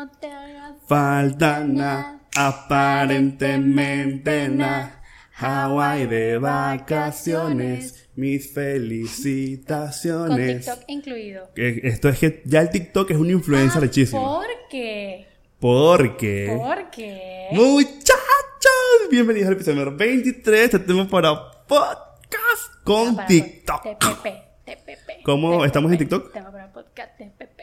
no te haga Falta nada, aparentemente nada. Hawaii de vacaciones, mis Con felicitaciones. TikTok incluido. Esto es que ya el TikTok es una influencia Ah, rechísima. ¿Por qué? Porque. Porque. Muchachos, bienvenidos al episodio número 23 de Tema para Podcast con Para TikTok. TPP. TPP. ¿Cómo estamos en TikTok? Tema para podcast. TPP.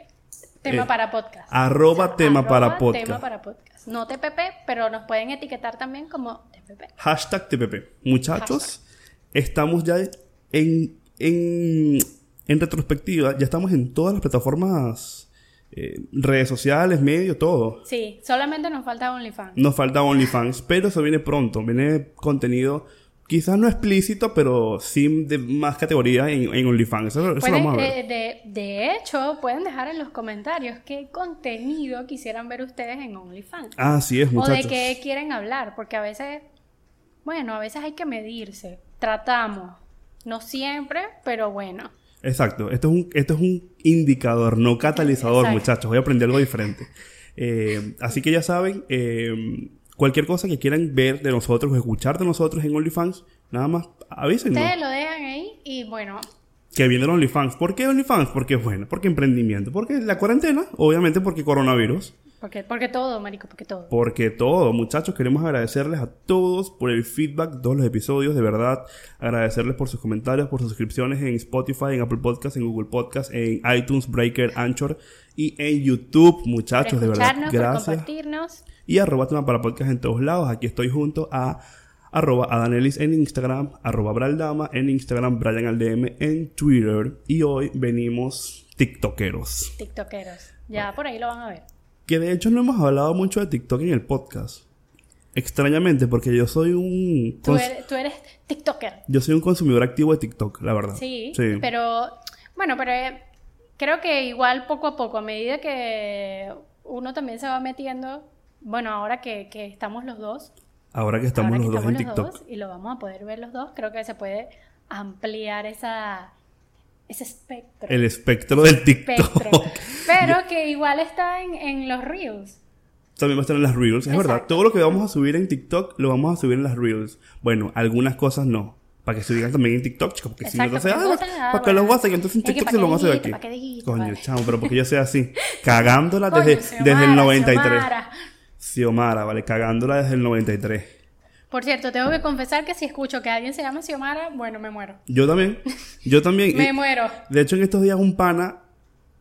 Tema Eh, para podcast. arroba tema Arroba para podcast. Tema para podcast. No TPP, pero nos pueden etiquetar también como TPP. Hashtag TPP. Muchachos, estamos ya en, en, en retrospectiva, ya estamos en todas las plataformas, eh, redes sociales, medios, todo. Sí, solamente nos falta OnlyFans. Nos falta OnlyFans, pero eso viene pronto. Viene contenido, quizás no explícito, pero sí de más categoría en, en OnlyFans. Eso, eso lo vamos a ver. eh, de, de hecho, pueden dejar en los comentarios qué contenido quisieran ver ustedes en OnlyFans. Así es, o de muchachos. qué quieren hablar, porque a veces, bueno, a veces hay que medirse. Tratamos. No siempre, pero bueno. Exacto, esto es un, esto es un indicador, no catalizador, Exacto. muchachos. Voy a aprender algo diferente. Eh, así que ya saben, eh, cualquier cosa que quieran ver de nosotros o escuchar de nosotros en OnlyFans, nada más avísenos. Ustedes lo dejan ahí y bueno, Que viene el OnlyFans. ¿Por qué OnlyFans? Porque bueno, porque emprendimiento. Porque la cuarentena, obviamente porque coronavirus. porque, porque todo, marico, porque todo. Porque todo, muchachos, queremos agradecerles a todos por el feedback de todos los episodios, de verdad. Agradecerles por sus comentarios, por sus suscripciones en Spotify, en Apple Podcasts, en Google Podcasts, en iTunes, Breaker, Anchor y en YouTube, muchachos, por de verdad. escucharnos, por Gracias. compartirnos. Y arroba tema para podcast en todos lados. Aquí estoy junto a arroba Adanelis en Instagram, arroba Braldama en Instagram, Brian Aldm en Twitter. Y hoy venimos TikTokeros. TikTokeros. Ya por ahí lo van a ver. Que de hecho no hemos hablado mucho de TikTok en el podcast. Extrañamente, porque yo soy un... Tú eres, tú eres TikToker. Yo soy un consumidor activo de TikTok, la verdad. Sí, Sí. pero bueno, pero eh, creo que igual poco a poco, a medida que uno también se va metiendo, bueno, ahora que, que estamos los dos, Ahora que estamos ahora los que dos en estamos los TikTok. dos y lo vamos a poder ver los dos, creo que se puede ampliar esa ese espectro. El espectro del TikTok. espectro. Pero que igual está en, en los reels. También va a estar en las Reels. Es verdad. Exacto. Todo lo que vamos a subir en TikTok lo vamos a subir en las Reels. Bueno, algunas cosas no. Para que se digan también en TikTok, chicos. Porque si no, Exacto, porque ah, ah, ¿para qué lo a hacer? Entonces en TikTok se lo vamos a hacer aquí. Coño, chamo, pero porque yo sea así. Cagándola Coño, desde, desde el 93. Xiomara. Xiomara, vale. Cagándola desde el 93. Por cierto, tengo que confesar que si escucho que alguien se llama Xiomara, bueno, me muero. Yo también. Yo también. Me muero. De hecho, en estos días un pana,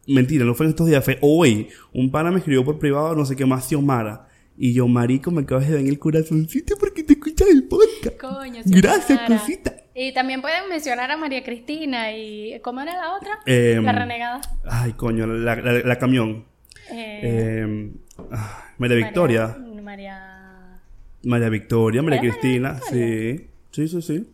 mentira, no fue en estos días, fue hoy, un pana me escribió por privado, no sé qué más, Xiomara. Y yo, marico, me acabas de dar en el corazoncito porque te escuchas el podcast. Coño, Gracias, cosita. Y también pueden mencionar a María Cristina y... ¿Cómo era la otra? Em, la renegada. Ay, coño, la, la, la camión. Eh, Eh, ah, María Victoria. María... María- Victoria, María ¿Era María Cristina. Victoria? Sí, sí, sí, sí.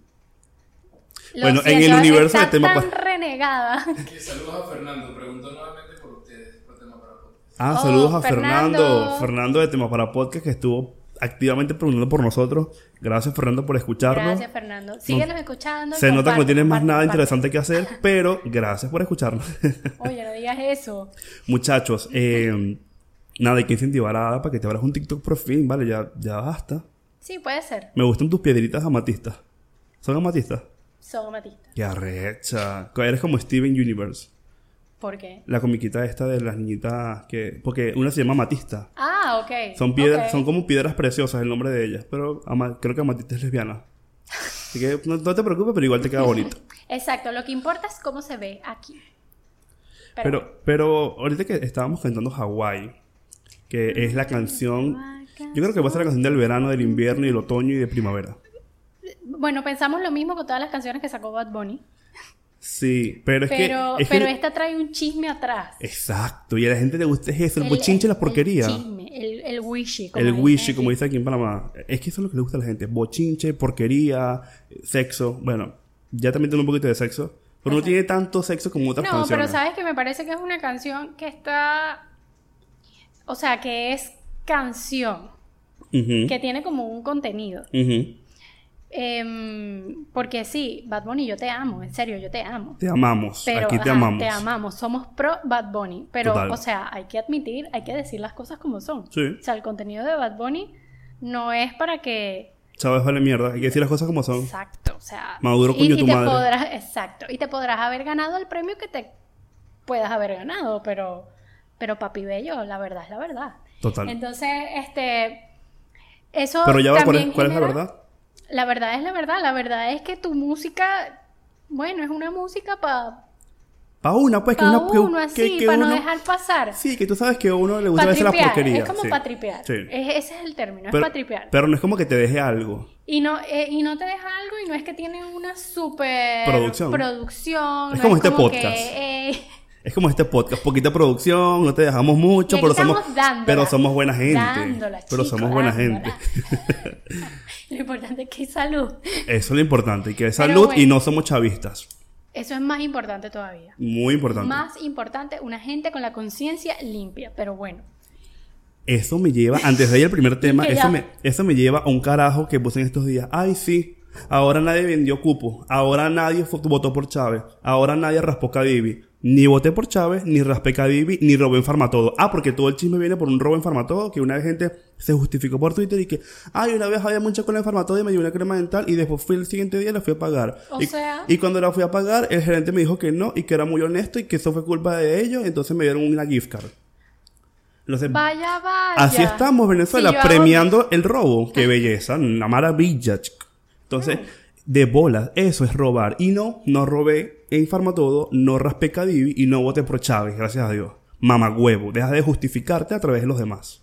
Lo Bueno, en el universo de tema tan renegada. Saludos a Fernando. Preguntó nuevamente por ustedes, por tema para podcast. Ah, Oh, saludos a Fernando. Fernando. Fernando de Tema para Podcast que estuvo activamente preguntando por nosotros. Gracias, Fernando, por escucharnos. Gracias, Fernando. Síguenos escuchando. Se nota que no tienes más nada interesante que hacer, pero gracias por escucharnos. Oye, no digas eso. Muchachos, eh, nada, hay que incentivar a Ada para que te abras un TikTok por fin, ¿vale? Ya, ya basta. Sí, puede ser. Me gustan tus piedritas amatistas. ¿Son amatistas? Son amatistas. Qué arrecha. Eres como Steven Universe. ¿Por qué? La comiquita esta de las niñitas que... Porque una se llama amatista. Ah, ok. Son piedras, son como piedras preciosas el nombre de ellas. Pero ama- creo que amatista es lesbiana. Así que no, no te preocupes, pero igual te queda bonito. Exacto, lo que importa es cómo se ve aquí. Pero, Pero, pero ahorita que estábamos cantando Hawaii, que es la canción, yo creo que va a ser la canción del verano, del invierno y del otoño y de primavera. bueno, pensamos lo mismo con todas las canciones que sacó Bad Bunny. Sí, pero es pero que... es pero que- esta trae un chisme atrás. Exacto, y a la gente le gusta es eso, el, El- bochinche y la el chisme, el, el wishy. como El wishy, como dice aquí en Panamá. Es que eso es lo que le gusta a la gente. Bochinche, porquería, sexo. Bueno, ya también tiene un poquito de sexo. Pero no tiene tanto sexo como otras No, canciones. pero sabes que me parece que es una canción que está. O sea, que es canción, que tiene como un contenido. ujú. Em, porque sí, Bad Bunny, yo te amo, en serio, yo te amo. Te amamos. Pero, Aquí te ajá, amamos. Te amamos, somos pro Bad Bunny. Pero, Total. o sea, hay que admitir, hay que decir las cosas como son. Sí. O sea, el contenido de Bad Bunny no es para que. Sabes, vale mierda. Hay que decir las cosas como son. Exacto, o sea. Maduro, y, y tu te madre. podrás, exacto. Y te podrás haber ganado el premio que te puedas haber ganado, pero. Pero papi bello, la verdad es la verdad. Total. Entonces, este. Eso. Pero ya va, ¿cuál es, cuál es la verdad? La verdad es la verdad. La verdad es que tu música. Bueno, es una música para. Pa' una, pues, que Para una. que- uno, que- así, que para no dejar pasar. Sí, que tú sabes que a uno le gusta Pa' hacer la porquería. Es como sí. para tripear. Sí. Es- ese es el término, Pero, es para tripear. pero no es como que te deje algo. Y no, eh, y no te deja algo y no es que tiene una super Producción. producción, Es no como este que, podcast. eh, Es como este podcast, poquita producción, no te dejamos mucho, pero somos, dándola, pero somos buena gente. dándola, pero somos buena dándola. gente. lo importante es que hay salud. Eso es lo importante, y que Pero salud y no somos chavistas. Eso es más importante todavía. Muy importante. Más importante, una gente con la conciencia limpia. Pero bueno, Eso me lleva, antes de ir al primer tema, eso me, eso me lleva a un carajo que puse en estos días. Ay, sí, ahora nadie vendió cupo, ahora nadie votó por Chávez, ahora nadie raspó Cadivi. Ni voté por Chávez, ni raspé Cadivi, ni robé en Farmatodo. Ah, porque todo el chisme viene por un robo en Farmatodo, que una vez gente se justificó por Twitter y que, ay, una vez había mucha cola en Farmatodo y me dio una crema dental y después fui el siguiente día y la fui a pagar. O y, sea- y cuando la fui a pagar, el gerente me dijo que no y que era muy honesto y que eso fue culpa de ellos, entonces me dieron una gift card. Entonces, vaya, vaya. Así estamos, Venezuela, hago- premiando el robo. Qué belleza, una maravilla. chico. Entonces, de bolas, eso es robar. Y no, no robé en Farmatodo, no raspé Cadivi y no voté por Chávez, gracias a Dios. Mamagüevo, deja de justificarte a través de los demás.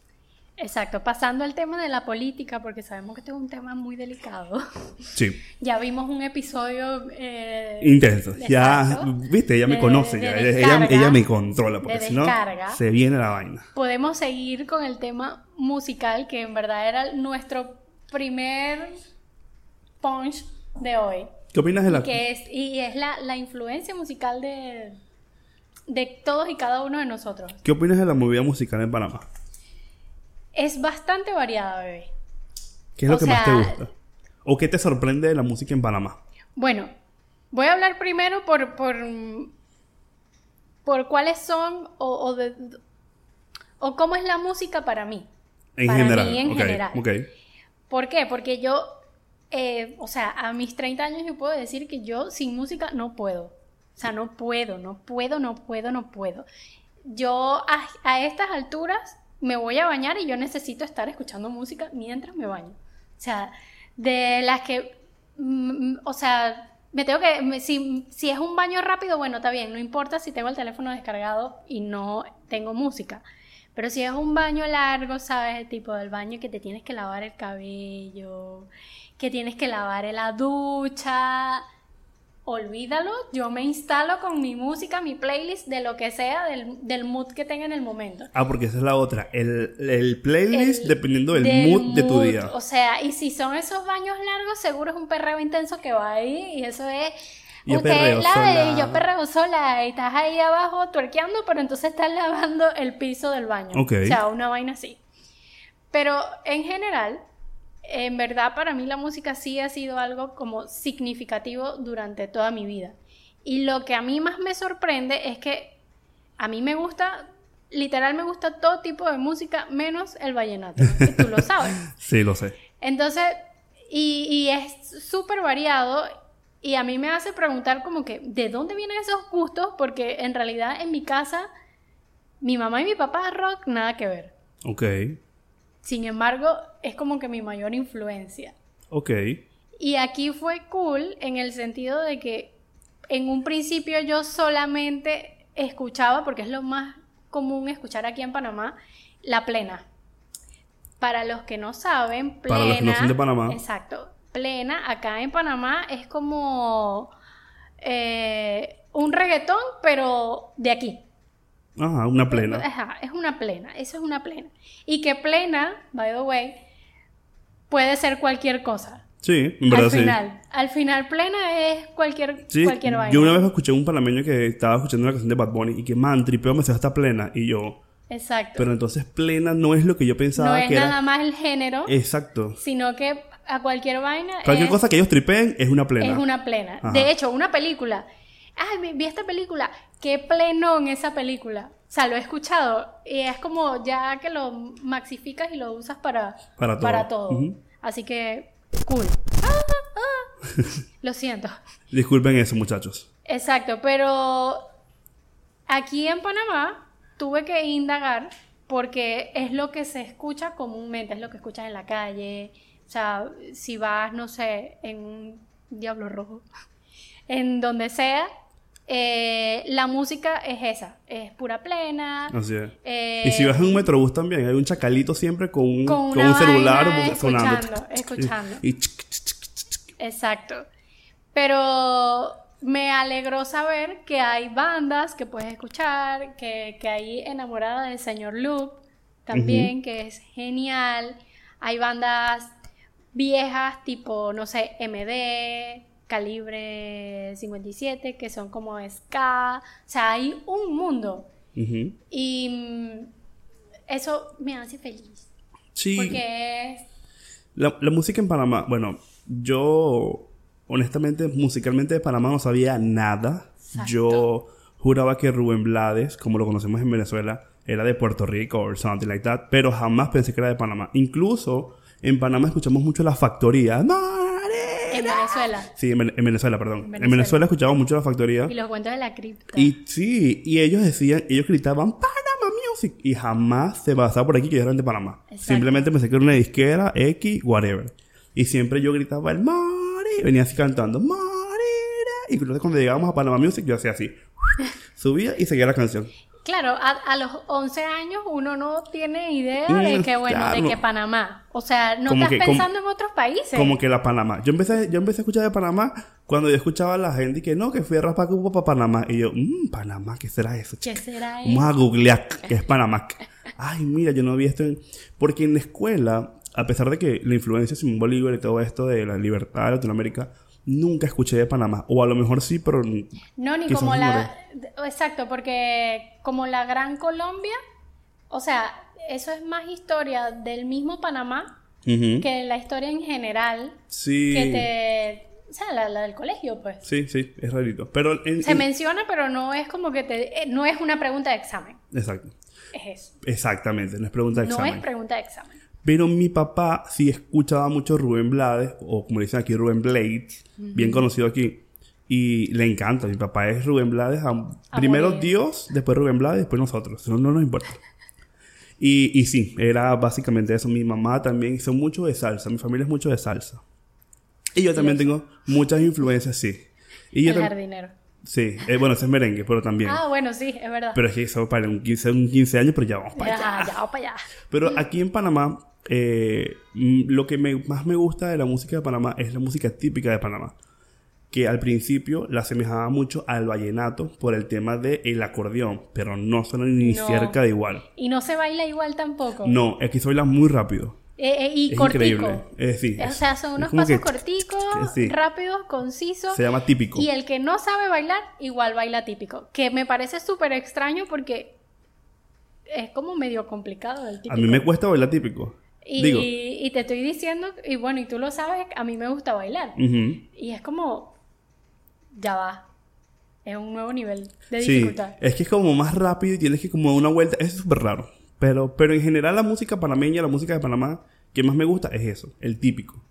Exacto, pasando al tema de la política, porque sabemos que este es un tema muy delicado. Sí, ya vimos un episodio eh, intenso. Ya, viste, ella me de- conoce, de ya. Ella, descarga, ella me controla, porque de si no, se viene la vaina. Podemos seguir con el tema musical, que en verdad era nuestro primer punch de hoy. ¿Qué opinas de la... Y que es, y es la, la influencia musical de, de todos y cada uno de nosotros. ¿Qué opinas de la movida musical en Panamá? Es bastante variada, bebé. ¿Qué es lo que más te gusta? ¿O qué te sorprende de la música en Panamá? Bueno, voy a hablar primero por, por, por cuáles son o, o, de- o cómo es la música para mí. En Para general. mí en general. ok. ¿Por qué? Porque yo, eh, o sea, a mis 30 años yo puedo decir que yo sin música no puedo. O sea, no puedo, no puedo, no puedo, no puedo. Yo a, estas alturas me voy a bañar y yo necesito estar escuchando música mientras me baño. O sea, de las que, mm, o sea, me tengo que, si, si es un baño rápido, bueno, está bien, no importa si tengo el teléfono descargado y no tengo música. Pero si es un baño largo, ¿sabes? El tipo del baño que te tienes que lavar el cabello, que tienes que lavar en la ducha. Olvídalo, yo me instalo con mi música, mi playlist, de lo que sea, del, del mood que tenga en el momento. Ah, porque esa es la otra. El, el playlist El- dependiendo del, del mood, de tu mood, día. O sea, y si son esos baños largos, seguro es un perreo intenso que va ahí y eso es... Yo usted perreo lave sola. y yo perreo sola y estás ahí abajo tuerqueando, pero entonces estás lavando el piso del baño. Ok. O sea, una vaina así. Pero en general, en verdad para mí la música sí ha sido algo como significativo durante toda mi vida. Y lo que a mí más me sorprende es que a mí me gusta, literal me gusta todo tipo de música menos el vallenato. Y tú lo sabes. Sí, lo sé. Entonces, y, y es súper variado y a mí me hace preguntar como que, ¿de dónde vienen esos gustos? Porque en realidad en mi casa, mi mamá y mi papá rock, nada que ver. Ok. Sin embargo, es como que mi mayor influencia. Ok. Y aquí fue cool en el sentido de que en un principio yo solamente escuchaba, porque es lo más común escuchar aquí en Panamá, la plena. Para los que no saben, plena. Para los que no son de Panamá. Exacto. Plena, acá en Panamá es como eh, un reggaetón, pero de aquí. Ajá, una plena. Ajá, es una plena, eso es una plena. Y que plena, by the way, puede ser cualquier cosa. Sí, en verdad al sí. final, al final plena es cualquier, Sí, cualquier vaina. yo una vez escuché a un panameño que estaba escuchando una canción de Bad Bunny y que, man, tripeo me hasta plena. Y yo, Exacto. pero entonces plena no es lo que yo pensaba no es que nada era. más el género, Exacto. sino que a cualquier vaina. Cualquier es- cosa que ellos tripeen es una plena. Es una plena. Ajá. De hecho, una película. Ay, me- vi esta película. Qué plenón esa película. O sea, lo he escuchado y es como ya que lo maxificas y lo usas para, Para todo. Ujú. Así que, cool. Ah, ah. Lo siento. Disculpen eso, muchachos. Exacto, pero aquí en Panamá tuve que indagar porque es lo que se escucha comúnmente, es lo que escuchas en la calle. O sea, si vas, no sé, en un diablo rojo, en donde sea, eh, la música es esa, es pura plena. Así es. eh, y si vas en un metrobús también, hay un chacalito siempre con un, Con un celular vaina sonando. escuchando, escuchando. Y, y. Exacto. Pero me alegró saber que hay bandas que puedes escuchar, que, que hay enamorada del señor Loop también, que es genial. Hay bandas viejas tipo, no sé, MD, Calibre 57, que son como ska. O sea, hay un mundo. Y mm, eso me hace feliz. Sí. Porque es La, la música en Panamá, bueno, yo honestamente musicalmente de Panamá no sabía nada. Exacto. Yo juraba que Rubén Blades, como lo conocemos en Venezuela, era de Puerto Rico o something like that, pero jamás pensé que era de Panamá. Incluso en Panamá escuchamos mucho la factoría. En Venezuela. Sí, en, Ven- en Venezuela, perdón. En En Venezuela. Venezuela escuchamos mucho la factoría. Y los cuentos de la cripta. Y sí, y ellos decían, ellos gritaban Panama Music y jamás se pasaba por aquí que eran de Panamá. Exacto. Simplemente pensé que era una disquera, X, whatever. Y siempre yo gritaba el Mari, venía así cantando Marina. Y entonces cuando llegábamos a Panama Music yo hacía así. Subía y seguía la canción. Claro, a, a los 11 años uno no tiene idea Mm, de que, bueno, claro. de que Panamá. O sea, no Como estás que- como- pensando en otros países. Como que la Panamá. Yo empecé, yo empecé a escuchar de Panamá cuando yo escuchaba a la gente y que no, que fui a raspar para Panamá. Y yo, mmm, Panamá, ¿qué será eso? ¿Qué será Vamos eso? a googlear que es Panamá. Ay, mira, yo no vi esto en... Porque en la escuela, a pesar de que la influencia de Simón Bolívar y todo esto de la libertad de Latinoamérica, nunca escuché de Panamá. O a lo mejor sí, pero... No, ni como la... Exacto, porque como la Gran Colombia, o sea, eso es más historia del mismo Panamá que la historia en general Sí. que te... O sea, la, la del colegio, pues. Sí, sí, es rarito. Pero en... Se en- menciona, pero no es como que te... eh, No es una pregunta de examen. Exacto. Es eso. Exactamente, no es pregunta de No examen. es pregunta de examen. Pero mi papá sí escuchaba mucho Rubén Blades, o como le dicen aquí, Rubén Blades, bien conocido aquí. Y le encanta. Mi papá es Rubén Blades. a- primero morir. Dios, después Rubén Blades, después nosotros. No, no nos importa. Y, y sí, era básicamente eso. Mi mamá también son mucho de salsa. Mi familia es mucho de salsa. Y yo también tengo muchas influencias, sí. Y El jardinero. Sí, eh, bueno, ese es merengue, pero también. Ah, bueno, sí, es verdad. Pero es que eso para un 15, un 15 años, pero ya vamos para allá. ya, ya, vamos para allá. Pero aquí en Panamá, eh, mm, lo que me- más me gusta de la música de Panamá es la música típica de Panamá. Que al principio la asemejaba mucho al vallenato por el tema del acordeón, pero no suena ni No. cerca de igual. Y no se baila igual tampoco. No, es que se baila muy rápido. Eh, eh, y Es cortico. increíble. Decir, O sea, son unos pasos que- corticos, sí. rápidos, concisos. Se llama típico. Y el que no sabe bailar, igual baila típico. Que me parece súper extraño porque es como medio complicado el típico. A mí me cuesta bailar típico. y, Digo, y te estoy diciendo, y bueno, y tú lo sabes, a mí me gusta bailar. Y es como, ya va. Es un nuevo nivel de Sí, dificultad. es que es como más rápido y tienes que como dar una vuelta. Es súper raro. Pero, pero en general la música panameña, la música de Panamá, que más me gusta es eso, el típico.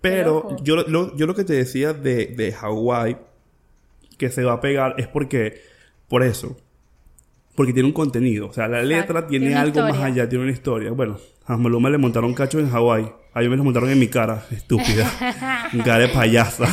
Pero yo, lo, yo lo que te decía de, de Hawái, que se va a pegar, es porque, por eso, porque tiene un contenido. O sea, la letra tiene, algo más allá, tiene una historia. Bueno, a Maluma le montaron cacho en Hawái. A mí me lo montaron en mi cara, estúpida. cara de payasa.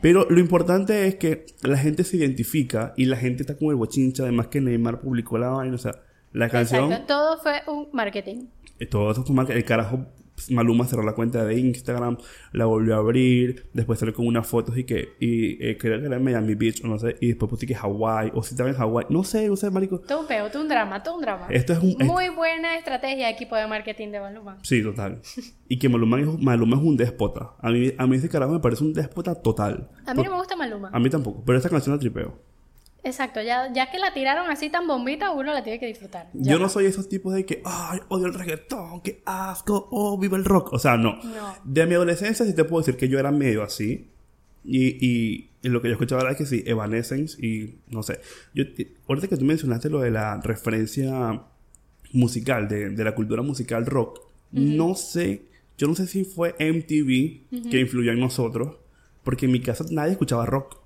Pero lo importante es que la gente se identifica y la gente está con el bochincha. Además que Neymar publicó la vaina. O sea, la canción... Exacto, todo fue un marketing. Eh, Todo eso fue marca- El carajo, pues, Maluma cerró la cuenta de Instagram, la volvió a abrir, después salió con unas fotos y que, y eh, creo que era en Miami Beach, o no sé, y después puse que Hawái, o si estaba en Hawái, no sé, no sé, marico. Todo un peo, todo un drama, todo un drama. Esto es un... es- Muy buena estrategia de equipo de marketing de Maluma. sí, total. Y que Maluma es, Maluma es un déspota. A mí, a mí ese carajo me parece un déspota total. A mí no me gusta Maluma. A mí tampoco, pero esta canción la tripeo. Exacto, ya, ya que la tiraron así tan bombita, uno la tiene que disfrutar. Ya. Yo no soy esos tipos de que, ay, odio el reggaetón, qué asco, oh, viva el rock. O sea, no. No. De mi adolescencia sí te puedo decir que yo era medio así. Y, y, y lo que yo escuchaba era que sí, Evanescence y no sé. Yo, ahorita que tú mencionaste lo de la referencia musical, de, de la cultura musical rock, no sé, yo no sé si fue MTV que influyó en nosotros, porque en mi casa nadie escuchaba rock.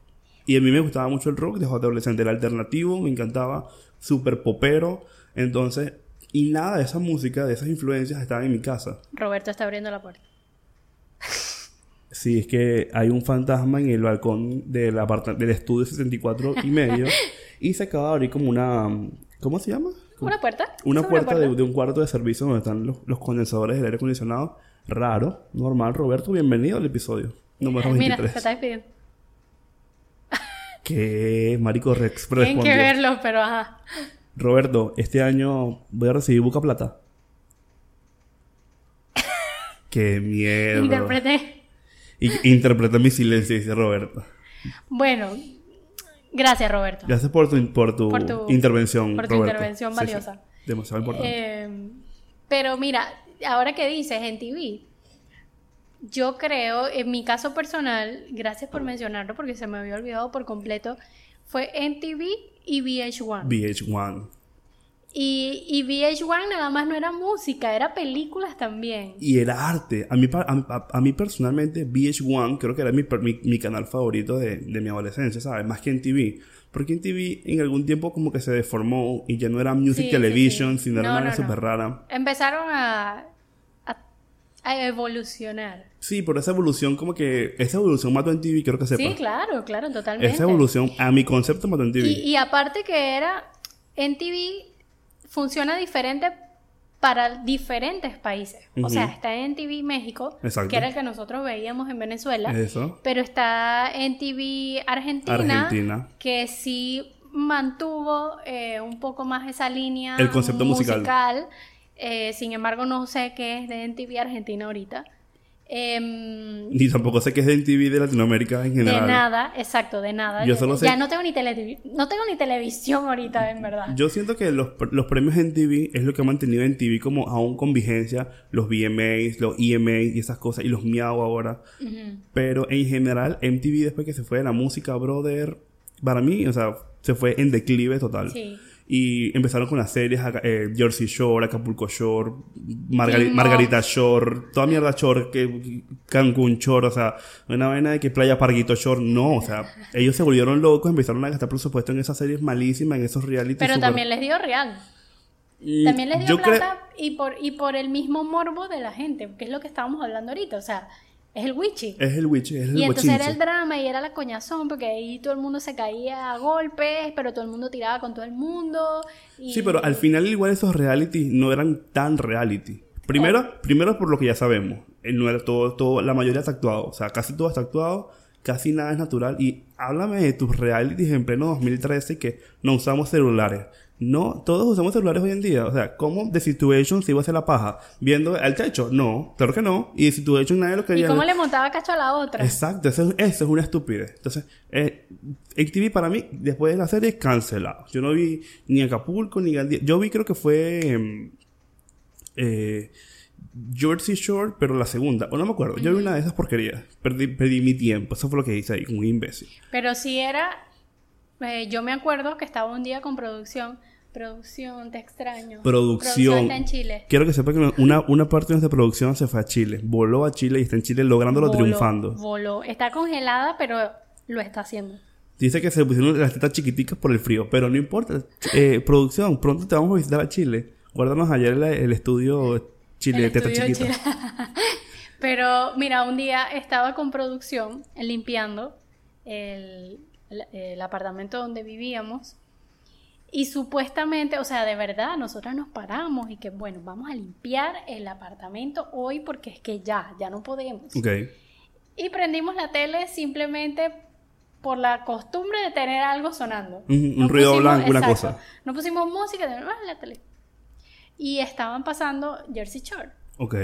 Y a mí me gustaba mucho el rock, desde adolescente era alternativo, me encantaba, súper popero. Entonces, y nada de esa música, de esas influencias estaban en mi casa. Roberto está abriendo la puerta. Sí, es que hay un fantasma en el balcón del, del estudio 64 y medio. y se acaba de abrir como una. ¿Cómo se llama? Como- ¿Una puerta? Una ¿Es puerta de, de un cuarto de servicio donde están los, los condensadores del aire acondicionado. Raro, normal. Roberto, bienvenido al episodio número Mira, 23. te está despidiendo. Que Marico Rex Tienen que verlo, pero ajá. Roberto, este año voy a recibir Buca Plata. Qué miedo. Interpreté. Y, interpreta mi silencio, dice Roberto. Bueno, gracias, Roberto. Gracias por tu, por tu, Por tu- intervención. por tu Roberto. intervención Sí, sí. valiosa. Demasiado importante. Eh, pero mira, ahora que dices en TV, yo creo, en mi caso personal, gracias por mencionarlo porque se me había olvidado por completo, fue en TV y VH1. VH1. y, y VH1 nada más no era música, era películas también. Y era arte. A mí, a, a- mí personalmente, VH1 creo que era mi, mi, mi canal favorito de, de mi adolescencia, ¿sabes? Más que en TV. Porque en TV en algún tiempo como que se deformó y ya no era Music Sí, sí, Television, sí. sino era No, una no, súper no. rara. Empezaron a, a, a evolucionar. Sí, pero esa evolución como que... Esa evolución mató en TV, quiero que sepa. Sí, claro, claro, totalmente. Esa evolución, a mi concepto, mató en TV. Y, y aparte que era, en TV funciona diferente para diferentes países. O sea, está en TV México, Exacto. que era el que nosotros veíamos en Venezuela, Eso. pero está en TV Argentina, Argentina. que sí mantuvo eh, un poco más esa línea El concepto musical. Eh, sin embargo, no sé qué es de NTV Argentina ahorita. Em, Ni tampoco sé qué es de TV de Latinoamérica en de general. nada, exacto, de nada. Yo Ya- solo sé- Ya no tengo ni tele- no tengo ni televisión ahorita, en verdad. Yo siento que los, los premios en TV es lo que ha mantenido en TV como aún con vigencia los VMAs, los EMAs y esas cosas, y los Miau ahora. Ujú. Pero en general, MTV después que se fue de la música, brother, para mí, o sea, se fue en declive total. Sí. Y empezaron con las series, eh, Jersey Shore, Acapulco Shore, Margari- Margarita Shore, toda mierda Shore, que, Cancún Shore, o sea, una vaina de que Playa Parguito Shore, no, o sea, ellos se volvieron locos, empezaron a gastar presupuesto en esas series malísimas, en esos reality Pero super- también les dio real. También les dio plata y por y por el mismo morbo de la gente, que es lo que estábamos hablando ahorita, o sea, es el witchy. Es el witch, es el Y entonces era el drama y era la coñazón, porque ahí todo el mundo se caía a golpes, pero todo el mundo tiraba con todo el mundo. y- Sí, pero al final igual esos reality no eran tan reality. Primero, primero por lo que ya sabemos. eh, No era todo, todo, la mayoría está actuado. O sea, casi todo está actuado, casi nada es natural. Y háblame de tus realities en pleno 2013 que no usamos celulares. No, todos usamos celulares hoy en día. O sea, ¿cómo The Situation se iba a hacer la paja? ¿Viendo al techo? No, claro que no. Y The Situation nadie lo ¿Y quería. cómo ver. le montaba cacho a la otra? Exacto, eso, es- eso es una estupidez. Entonces, eh, ATV para mí, después de la serie, cancelado. Yo no vi ni Acapulco ni Gandía. Yo vi, creo que fue em, eh, Jersey Shore, pero la segunda. O no me acuerdo. Yo vi una de esas porquerías. Perdí, perdí mi tiempo. Eso fue lo que hice ahí, un imbécil. Pero sí era. eh, yo me acuerdo que estaba un día con producción. Producción, te extraño. Producción. está en Chile. Quiero que sepa que una, una parte de nuestra producción se fue a Chile. Voló a Chile y está en Chile lográndolo Voló, triunfando. Voló. Está congelada, pero lo está haciendo. Dice que se pusieron las tetas chiquiticas por el frío, pero no importa. Eh, producción, pronto te vamos a visitar a Chile. Guárdanos ayer el, el estudio Chile de El tetas estudio chiquitas. Pero mira, un día estaba con producción limpiando el, el- el apartamento donde vivíamos y supuestamente, o sea, de verdad, nosotras nos paramos y que bueno, vamos a limpiar el apartamento hoy porque es que ya, ya no podemos. Ok. Y prendimos la tele simplemente por la costumbre de tener algo sonando. Un- un No ruido blanco, una cosa. No pusimos música, de ah, la tele. Y estaban pasando Jersey Shore. Ok.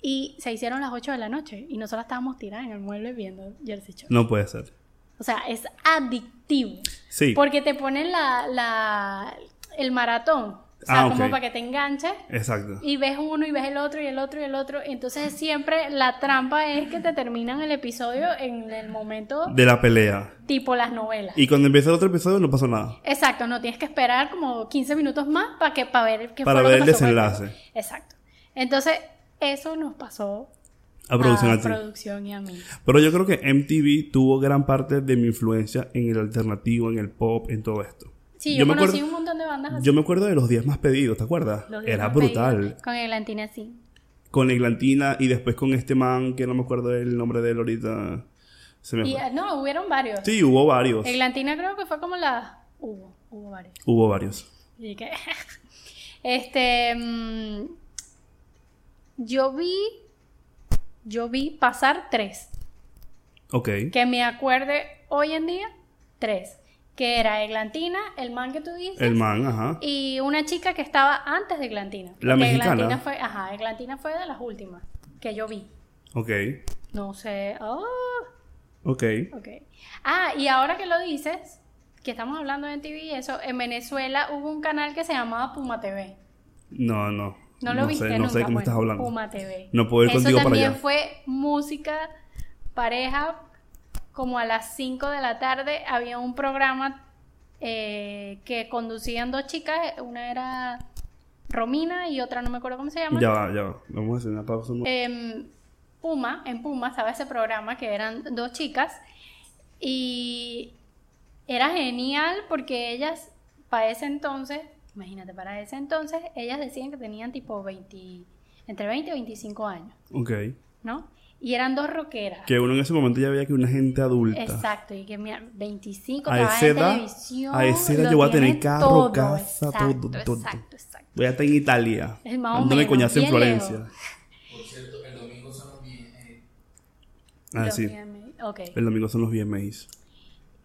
Y se hicieron las 8 de la noche y nosotros estábamos tiradas en el mueble viendo Jersey Shore. No puede ser. O sea, es adictivo. Sí. Porque te ponen la, la, el maratón. O sea, Ah, como para que te enganches. Exacto. Y ves uno y ves el otro y el otro y el otro. Entonces siempre la trampa es que te terminan el episodio en el momento De la pelea. tipo las novelas. Y cuando empieza el otro episodio no pasó nada. Exacto, no tienes que esperar como 15 minutos más para que para ver qué Para fue lo ver que el pasó desenlace. Exacto. Entonces, eso nos pasó A producción a y a mí. Pero yo creo que MTV tuvo gran parte de mi influencia en el alternativo, en el pop, en todo esto. Sí, yo, me conocí acuerdo, un montón de bandas así. yo me acuerdo de los días más pedidos, ¿te acuerdas? Los Era más brutal. pedidos, Con Eglantina sí. Con Eglantina y después con este man que no me acuerdo del nombre de él ahorita. Se me Y, no, hubieron varios. Sí, hubo varios. Eglantina creo que fue como la... Hubo, hubo varios. Hubo varios. Y que- este... mm, yo vi... Yo vi pasar tres. Ok. Que me acuerde hoy en día, tres. Que era Eglantina, el man que tú dices. El man, ajá. Y una chica que estaba antes de Eglantina. La mexicana. Eglantina fue, ajá, Eglantina fue de las últimas que yo vi. Ok. No sé. Oh, Ok. ok. Ah, y ahora que lo dices, que estamos hablando de TV y eso, en Venezuela hubo un canal que se llamaba Puma TV. No, no. No lo viste sé, no sé de Bueno, estás hablando. Puma TV. No puedo ir Eso contigo para también allá. fue música, pareja, como a las 5 de la tarde había un programa eh, que conducían dos chicas, una era Romina y otra no me acuerdo cómo se llama. Ya va, ya va. Vamos a hacer una pausa. Em, Puma, en Puma estaba ese programa que eran dos chicas y era genial porque ellas, para ese entonces, imagínate, para ese entonces, ellas decían que tenían tipo 20, entre 20 y 25 años, Ok. ¿no? Y eran dos rockeras. Que uno en ese momento ya veía que una gente adulta. Exacto, y que mira, 25, A esa en edad- televisión. a esa edad yo voy a tener carro, todo, casa, exacto, todo, todo. Exacto, exacto. Voy a estar en Italia. Es más o menos, coñazo en Florencia. Por cierto, el domingo son los bien. eh, Ah, Los sí. VMA, Ok. El domingo son los VMAs.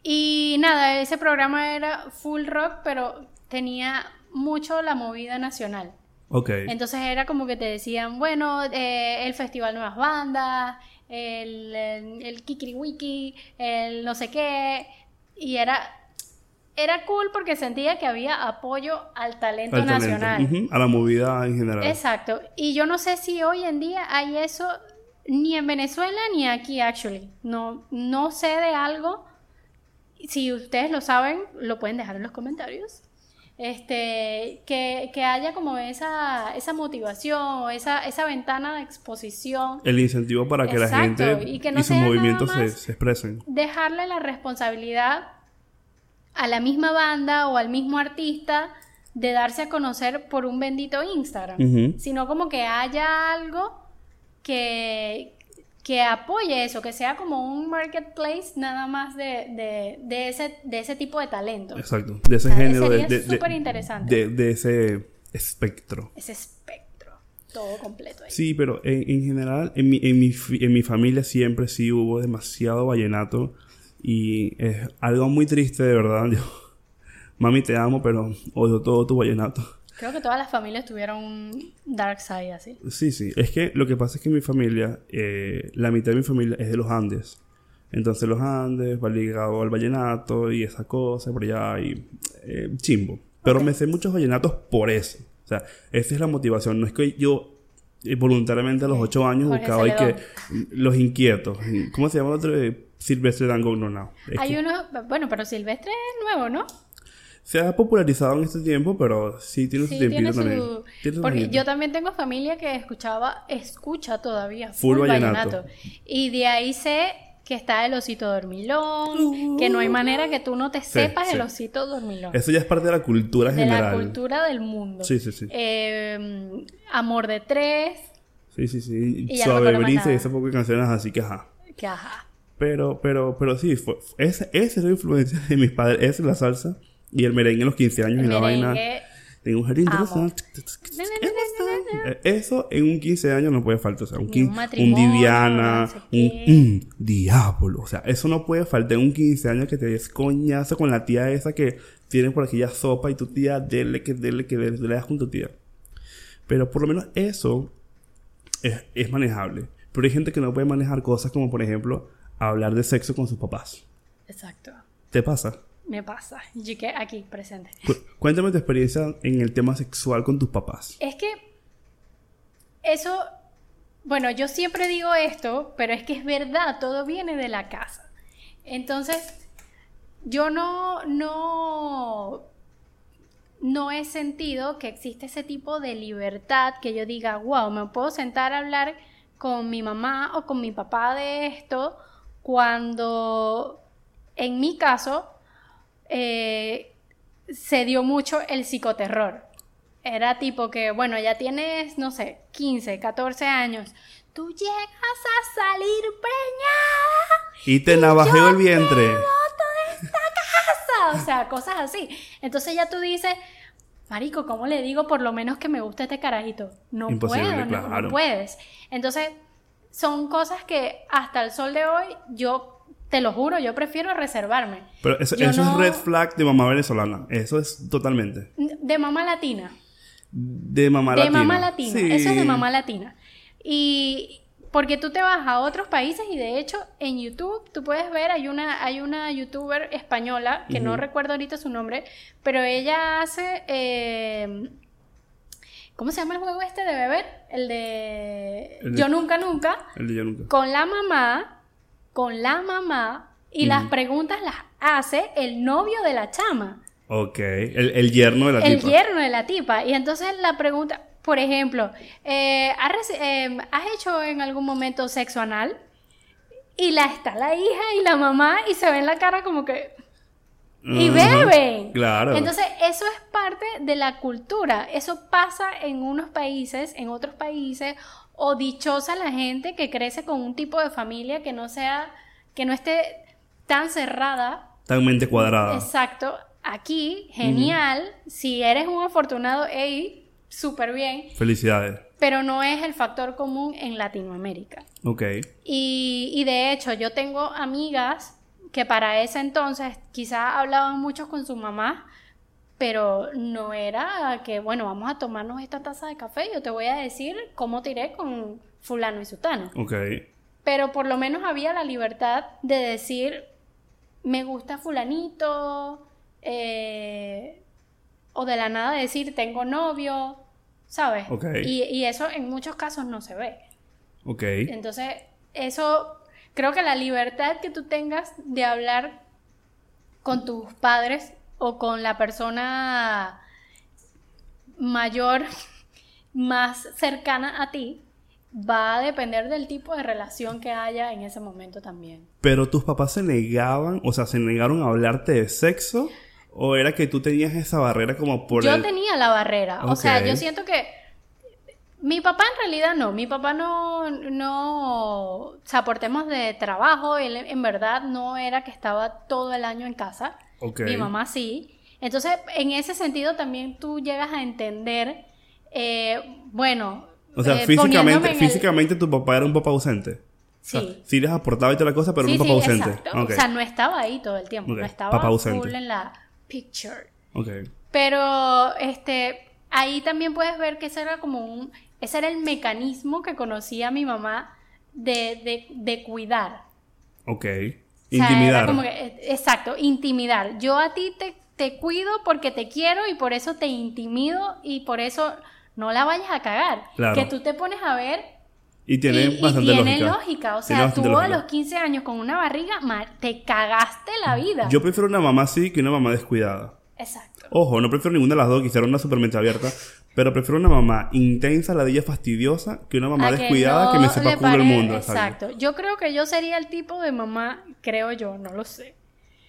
Y nada, ese programa era full rock, pero tenía mucho la movida nacional. Ok. Entonces era como que te decían, bueno, eh, el Festival Nuevas Bandas, el, el, el Kikiriwiki, el no sé qué. Y era, era cool porque sentía que había apoyo al talento Al talento. nacional. A la movida en general. Exacto. Y yo no sé si hoy en día hay eso ni en Venezuela ni aquí, actually. No, no sé de algo. Si ustedes lo saben, lo pueden dejar en los comentarios. Este, que, que haya como esa, esa motivación o esa, esa ventana de exposición. El incentivo para que la Exacto, gente y y, que no sus sea nada movimientos se, se expresen. Dejarle la responsabilidad a la misma banda o al mismo artista de darse a conocer por un bendito Instagram Ujú. sino como que haya algo que, que apoye eso, que sea como un marketplace nada más de, de, de ese, de ese tipo de talento. Exacto. De ese O sea, género. Sería de, súper interesante. de- de ese espectro. Ese espectro, todo completo ahí. Sí, pero en, en general, en mi, en, mi, en mi familia siempre sí hubo demasiado vallenato. Y es algo muy triste, de verdad. Yo, mami, te amo, pero odio todo tu vallenato. Creo que todas las familias tuvieron un dark side así. Sí, sí. Es que lo que pasa es que mi familia, eh, la mitad de mi familia es de los Andes. Entonces los Andes va ligado al vallenato y esa cosa por allá y eh, chimbo. Pero me sé muchos vallenatos por eso. O sea, esa es la motivación. No es que yo eh, voluntariamente a los ocho años Jorge buscaba y que los inquietos. ¿Cómo se llama el otro? Eh, Silvestre Dangond, no, no. Es Hay que uno, bueno, pero Silvestre es nuevo, ¿no? Se ha popularizado en este tiempo, pero sí tiene su Sí, tiempito tiene también. su... Tiene su Porque yo también tengo familia que escuchaba, escucha todavía Full full, vallenato. vallenato. Y de ahí sé que está el osito dormilón, que no hay manera que tú no te Sí, sepas sí. el osito dormilón. Eso ya es parte de la cultura de general. la cultura del mundo. Sí, sí, sí. Eh, Amor de tres, Sí, sí, sí. Y no Suave más brisa y poco de canciones así que ajá. que ajá. Pero, pero, pero sí, fue, esa, esa es la influencia de mis padres. Esa es la salsa y el merengue en los 15 años y la vaina. Tengo un jardín Eso en un 15 años no puede faltar. O sea, un, quin- un Diviana, no sé un mm, diablo. O sea, eso no puede faltar en un 15 años que te des coñazo con la tía esa que tiene por aquí ya sopa y tu tía, dele que dele que dele, le das con tu tía. Pero por lo menos eso es, es manejable. Pero hay gente que no puede manejar cosas como, por ejemplo, hablar de sexo con sus papás. Exacto. ¿Te pasa? Me pasa. Yo que aquí presente. Cu- cuéntame tu experiencia en el tema sexual con tus papás. Es que eso, bueno, yo siempre digo esto, pero es que es verdad, todo viene de la casa. Entonces, yo no, no, no he sentido que existe ese tipo de libertad que yo diga, wow, me puedo sentar a hablar con mi mamá o con mi papá de esto, cuando en mi caso eh, se dio mucho el psicoterror. Era tipo que, bueno, ya tienes, no sé, 15, 14 años. Tú llegas a salir preñada Y te navajeo el vientre. casa. O sea, cosas así. Entonces ya tú dices, Marico, ¿cómo le digo por lo menos que me gusta este carajito? No Imposible, puedo, no- no, claro. puedes. Entonces, son cosas que hasta el sol de hoy, yo te lo juro, yo prefiero reservarme. Pero eso, eso no- es red flag de mamá venezolana. Eso es totalmente. De mamá latina. De mamá de latina. mamá latina. Sí. Eso es de mamá latina. Y porque tú te vas a otros países y de hecho en YouTube tú puedes ver, hay una, hay una youtuber española, que no recuerdo ahorita su nombre, pero ella hace... eh, ¿Cómo se llama el juego este de beber? El de... El de- Yo nunca, nunca. El de yo nunca. Con la mamá, con la mamá, y las Ujú. preguntas las hace el novio de la chama Ok. El, el yerno de la el tipa. yerno de la tipa. Y entonces la pregunta, por ejemplo, eh, ¿has, reci- eh, ¿has hecho en algún momento sexo anal? Y la está la hija y la mamá y se ven la cara como que... Y beben. Claro. Entonces, eso es parte de la cultura. Eso pasa en unos países, en otros países, o dichosa la gente que crece con un tipo de familia que no sea, que no esté tan cerrada Tan mente cuadrada. Exacto. Aquí, genial. Si eres un afortunado, hey, súper bien. Felicidades. Pero no es el factor común en Latinoamérica. Ok. Y, y de hecho, yo tengo amigas que para ese entonces quizás hablaban mucho con su mamá, pero no era que, bueno, vamos a tomarnos esta taza de café y yo te voy a decir cómo tiré con fulano y sutano. Ok. Pero por lo menos había la libertad de decir, me gusta fulanito, eh, o de la nada decir, tengo novio, ¿sabes? Ok. Y, y eso en muchos casos no se ve. Ok. Entonces, eso, creo que la libertad que tú tengas de hablar con tus padres o con la persona mayor más cercana a ti va a depender del tipo de relación que haya en ese momento también. Pero tus papás se negaban, o sea, se negaron a hablarte de sexo. ¿O era que tú tenías esa barrera como por yo el... tenía la barrera, o sea, yo siento que mi papá en realidad no, mi papá no, no, o sea, por temas de trabajo, él en verdad no era que estaba todo el año en casa, Mi mamá sí, entonces en ese sentido también tú llegas a entender, eh, bueno, O sea, eh, físicamente, el- físicamente tu papá era un papá ausente. O sea, Sí. sí les aportaba y toda la cosa, pero Sí, un papá sí, ausente. exacto. O sea, no estaba ahí todo el tiempo, no estaba papá ausente. full en la picture. Pero este ahí también puedes ver que ese era como un ese era el mecanismo que conocía mi mamá de, de, de cuidar. Ok. O sea, Intimidar. era como que, eh, exacto, intimidar. Yo a ti te, te cuido porque te quiero y por eso te intimido y por eso no la vayas a cagar. Claro. Que tú te pones a ver Y tiene y, y bastante tiene lógica. lógica. O sea, tú a los 15 años con una barriga, te cagaste la vida. Yo prefiero una mamá así que una mamá descuidada. Exacto. Ojo, no prefiero ninguna de las dos, quisiera una super mente abierta. Pero prefiero una mamá intensa, ladilla fastidiosa, que una mamá A descuidada no que me sepa culo el mundo. Exacto. Exacto. Yo creo que yo sería el tipo de mamá, creo yo, no lo sé.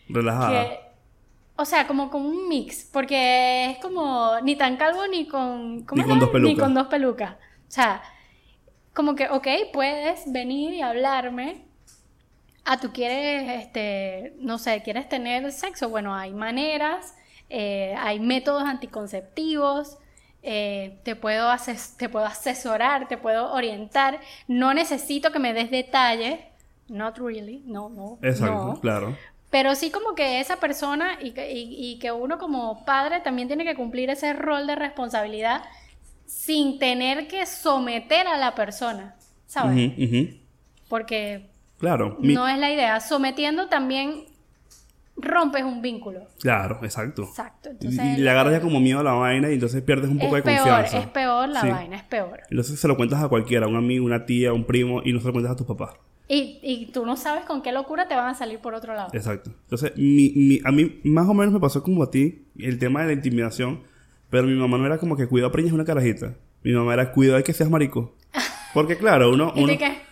Relajada. Que, o sea, como con un mix, porque es como ni tan calvo ni con, ¿cómo Ni con era? dos pelucas. Ni con dos pelucas. O sea, como que, ok, puedes venir y hablarme. Ah, tú quieres, este, no sé, quieres tener sexo. Bueno, hay maneras, eh, hay métodos anticonceptivos. eh, te, puedo ases- te puedo asesorar, te puedo orientar. No necesito que me des detalles. Not really, no, no. Exacto, no. claro. Pero sí como que esa persona y que, y- y que uno como padre también tiene que cumplir ese rol de responsabilidad sin tener que someter a la persona, ¿sabes? Porque Claro. Mi- no es la idea. Sometiendo también rompes un vínculo. Claro, exacto. Exacto. Y, Entonces, y le agarras ya como miedo a la vaina y entonces pierdes un poco de peor, confianza. es peor la Sí. vaina, es peor. Entonces se lo cuentas a cualquiera, a un amigo, una tía, un primo, y no se lo cuentas a tus papás. Y, y tú no sabes con qué locura te van a salir por otro lado. Exacto. Entonces, mi, mi- a mí más o menos me pasó como a ti el tema de la intimidación, pero mi mamá no era como que cuidado preñas una carajita. Mi mamá era cuidado de que seas marico. Porque claro, uno... ¿Y qué?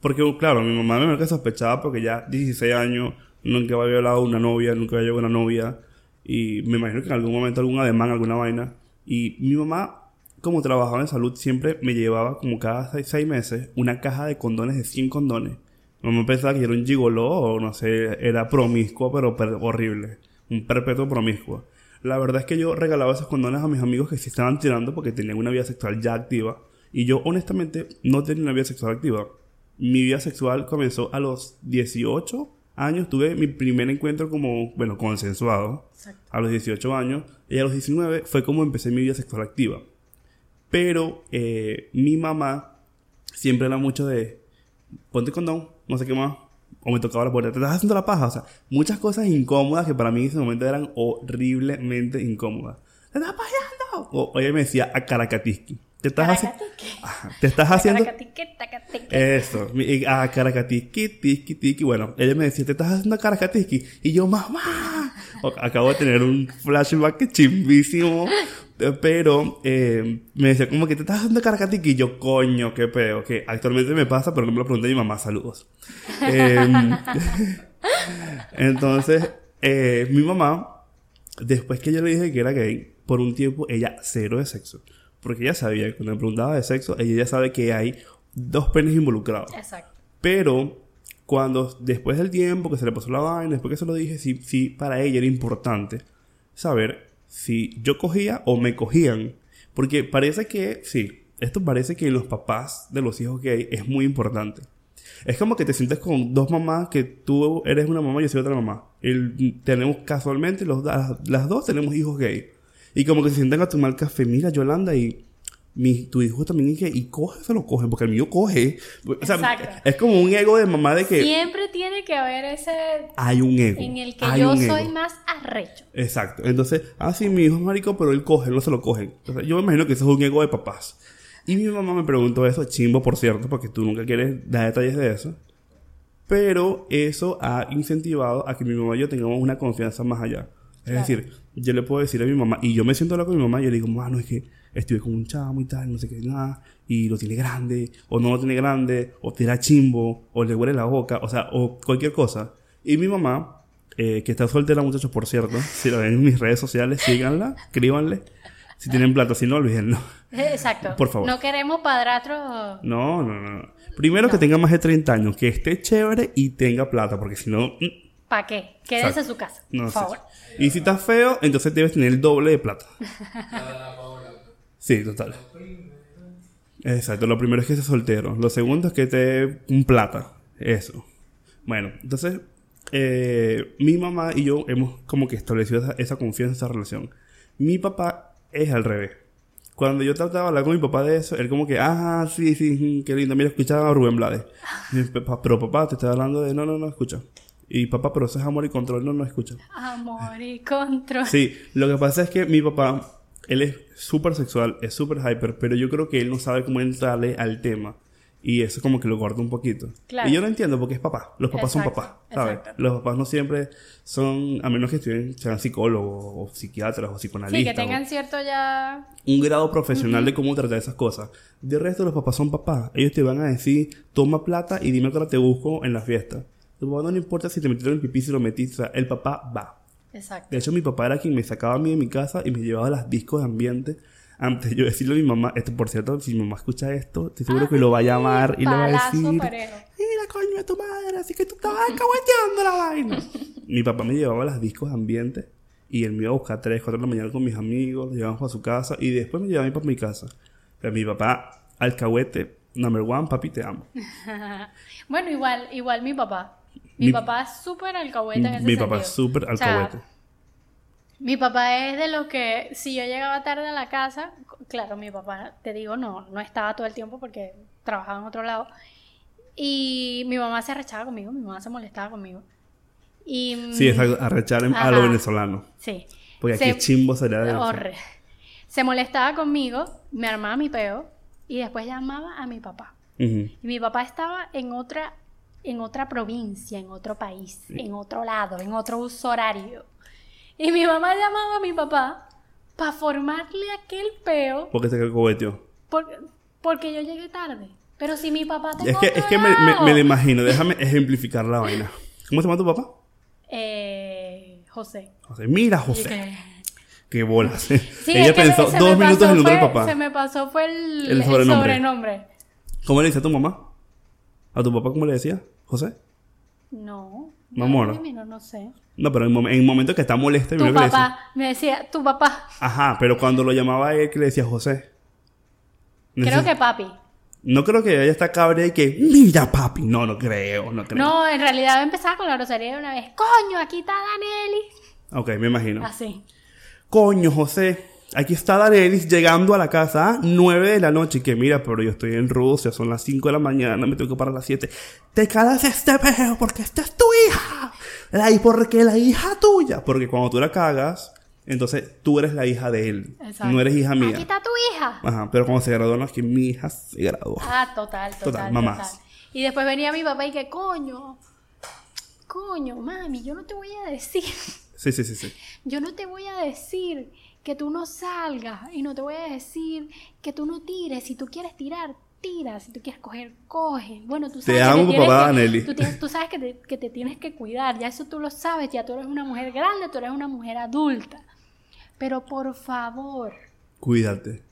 porque claro, mi mamá me que sospechaba porque ya 16 años, nunca había de una novia, nunca había llevado una novia. Y me imagino que en algún momento algún ademán, alguna vaina. Y mi mamá, como trabajaba en salud, siempre me llevaba como cada seis, meses una caja de condones de 100 condones. Mi mamá pensaba que era un gigoló o no sé, era promiscuo, pero per- horrible. Un perpetuo promiscuo. La verdad es que yo regalaba esos condones a mis amigos que se estaban tirando porque tenían una vida sexual ya activa. Y yo, honestamente, no tenía una vida sexual activa. Mi vida sexual comenzó a los 18 años. Tuve mi primer encuentro como, bueno, consensuado. Exacto. A los 18 años. Y a los 19 fue como empecé mi vida sexual activa. Pero eh, mi mamá siempre era mucho de ponte condón, no sé qué más. O me tocaba la puerta, te estás haciendo la paja. O sea, muchas cosas incómodas que para mí en ese momento eran horriblemente incómodas. ¿Te estás pajeando? O o ella me decía a Caracatiski. Te estás haciendo. Te estás haciendo. Eso, mi- y a Caracatiski, tiki, tiki. Bueno, ella me decía, te estás haciendo Caracatiski. Y yo, mamá. Acabo de tener un flashback chimbísimo. eh, Pero eh, me decía, como que te estás haciendo Caracatiski. Y yo, coño, qué peo. Que actualmente me pasa, pero no me lo pregunté a mi mamá. Saludos. Em, entonces, eh, mi mamá, después que yo le dije que era gay, por un tiempo ella cero de sexo. Porque ella sabía que cuando me preguntaba de sexo, ella ya sabe que hay dos penes involucrados. Exacto. Pero cuando después del tiempo que se le pasó la vaina, después que se lo dije, sí, sí, para ella era importante saber si yo cogía o me cogían. Porque parece que, sí, esto parece que en los papás de los hijos gay es muy importante. Es como que te sientes con dos mamás que tú eres una mamá y yo soy otra mamá. El- tenemos casualmente los, las dos tenemos hijos gay. Y como que se sientan a tomar café. Mira, Yolanda, y mi, tu hijo también gay. Y coge, se lo cogen, porque el mío coge. O sea, Exacto. es como un ego de mamá de que Siempre tiene que haber ese hay un ego. en el que yo soy ego. más arrecho. Exacto. Entonces, ah, sí, mi hijo es marico, pero él coge, no se lo cogen. Entonces, yo me imagino que eso es un ego de papás. Y mi mamá me preguntó eso, chimbo, por cierto, porque tú nunca quieres dar detalles de eso. Pero eso ha incentivado a que mi mamá y yo tengamos una confianza más allá. Es decir, yo le puedo decir a mi mamá, y yo me siento hablar con mi mamá y yo le digo, mano, es que estuve con un chamo y tal, no sé qué, nada, y lo tiene grande, o no lo tiene grande, o tira chimbo, o le huele la boca, o sea, o cualquier cosa. Y mi mamá, eh, que está soltera, muchachos, por cierto, si la ven en mis redes sociales, síganla, escríbanle. Si tienen plata, si no, olvídenlo. Exacto. Por favor. No queremos padrastros. No, no, no. Primero que tenga más de 30 años, que esté chévere y tenga plata, porque si no, mm, ¿Para qué? Quédese Exacto. en su casa, no por sé. favor. Y si estás feo, entonces debes tener el doble de plata. Sí, total. Exacto, lo primero es que seas soltero. Lo segundo es que te dé un plata. Eso. Bueno, entonces, eh, mi mamá y yo hemos como que establecido esa, esa confianza, esa relación. Mi papá es al revés. Cuando yo trataba de hablar con mi papá de eso, él como que, ah, sí, sí, mm, qué lindo, mira, escuchaba a Rubén Blades. Papá, Pero papá, te estoy hablando de, no, no, no, escucha. Y papá, pero eso es amor y control, no, no, escucha. Amor y control. Sí, lo que pasa es que mi papá, él es súper sexual, es súper hyper, pero yo creo que él no sabe cómo entrarle al tema. Y eso como que lo guarda un poquito. Claro. Y yo lo entiendo porque es papá. Los papás son Exacto, papás, ¿sabes? exacto. Los papás no siempre son, a menos que estudien, sean psicólogos o psiquiatras o psicoanalistas. Sí, que tengan cierto ya. un grado profesional de cómo tratar esas cosas. De resto, los papás son papás. Ellos te van a decir, toma plata y dime que te busco en la fiesta. Tu papá no le importa si te metieron el pipí, si lo metiste. O sea, el papá va. Exacto. De hecho, mi papá era quien me sacaba a mí de mi casa y me llevaba las discos de ambiente. Antes yo decirle a mi mamá, esto por cierto, si mi mamá escucha esto, estoy seguro que lo va a llamar y le va a decir, parejo. mira coño de tu madre, así que tú estabas cagueteando la vaina. mi papá me llevaba las discos de ambiente y él me iba a buscar a 3, 4 de la mañana con mis amigos, lo llevábamos a su casa y después me llevaba a mí para mi casa. Pero mi papá, alcahuete, number one, papi, te amo. bueno, igual, igual mi papá. Mi, Mi- papá es súper alcahueta en ese Mi papá es súper O sea, alcahuete. Mi papá es de los que, si yo llegaba tarde a la casa, claro, mi papá, te digo, no, no estaba todo el tiempo porque trabajaba en otro lado. Y mi mamá se arrechaba conmigo, mi mamá se molestaba conmigo. Y, Sí, exacto, arrechar a lo venezolano. Sí. Porque Se- aquí chimbo sería de Horre. Se molestaba conmigo, me armaba mi peo y después llamaba a mi papá. Y mi papá estaba en otra, en otra provincia, en otro país, en otro lado, en otro uso horario. Y mi mamá llamaba a mi papá para formarle aquel peo Porque se cogoteó. por- porque yo llegué tarde. Pero si mi papá te Es que, es que me, me- me lo imagino. Déjame ejemplificar la vaina. ¿Cómo se llama tu papá? Eh, José. José. Mira, José. que- Qué bolas. Sí, Ella es que pensó se me dos minutos en el nombre del papá. Se me pasó fue el, El el sobrenombre. sobrenombre. ¿Cómo le dice a tu mamá? ¿A tu papá cómo le decía? ¿José? No. No, no, no sé. No, pero en, mom- en momentos que está molesta, Tu papá. Me decía, tu papá. Ajá, pero cuando lo llamaba a él, que le decía José. Creo que papi. No creo que ella está cabrea y que, mira, papi. No, no creo, no creo. No, en realidad empezaba con la grosería de una vez. Coño, aquí está Danelli. Ok, me imagino. Así. Coño, José, aquí está Darelis llegando a la casa a 9 de la noche. Y que mira, pero yo estoy en Rusia, son las 5 de la mañana, me tengo que parar a las 7. Te cagas este peo porque esta es tu hija. La, y porque la hija tuya. Porque cuando tú la cagas, entonces tú eres la hija de él. Exacto. No eres hija mía. Aquí está tu hija. Ajá, pero cuando se graduó, no es que mi hija se graduó. Ah, total, total, Total, total. mamás. Y después venía mi papá y que, coño, coño, mami, yo no te voy a decir, Sí, sí, sí, sí. yo no te voy a decir que tú no salgas y no te voy a decir que tú no tires. Si tú quieres tirar, tira. Si tú quieres coger, coge. Bueno, tú sabes que amo, tienes papá que- Nelly. Tú, tienes- tú sabes que te, que te tienes que cuidar. Ya eso tú lo sabes. Ya tú eres una mujer grande, tú eres una mujer adulta. Pero por favor, Cuídate.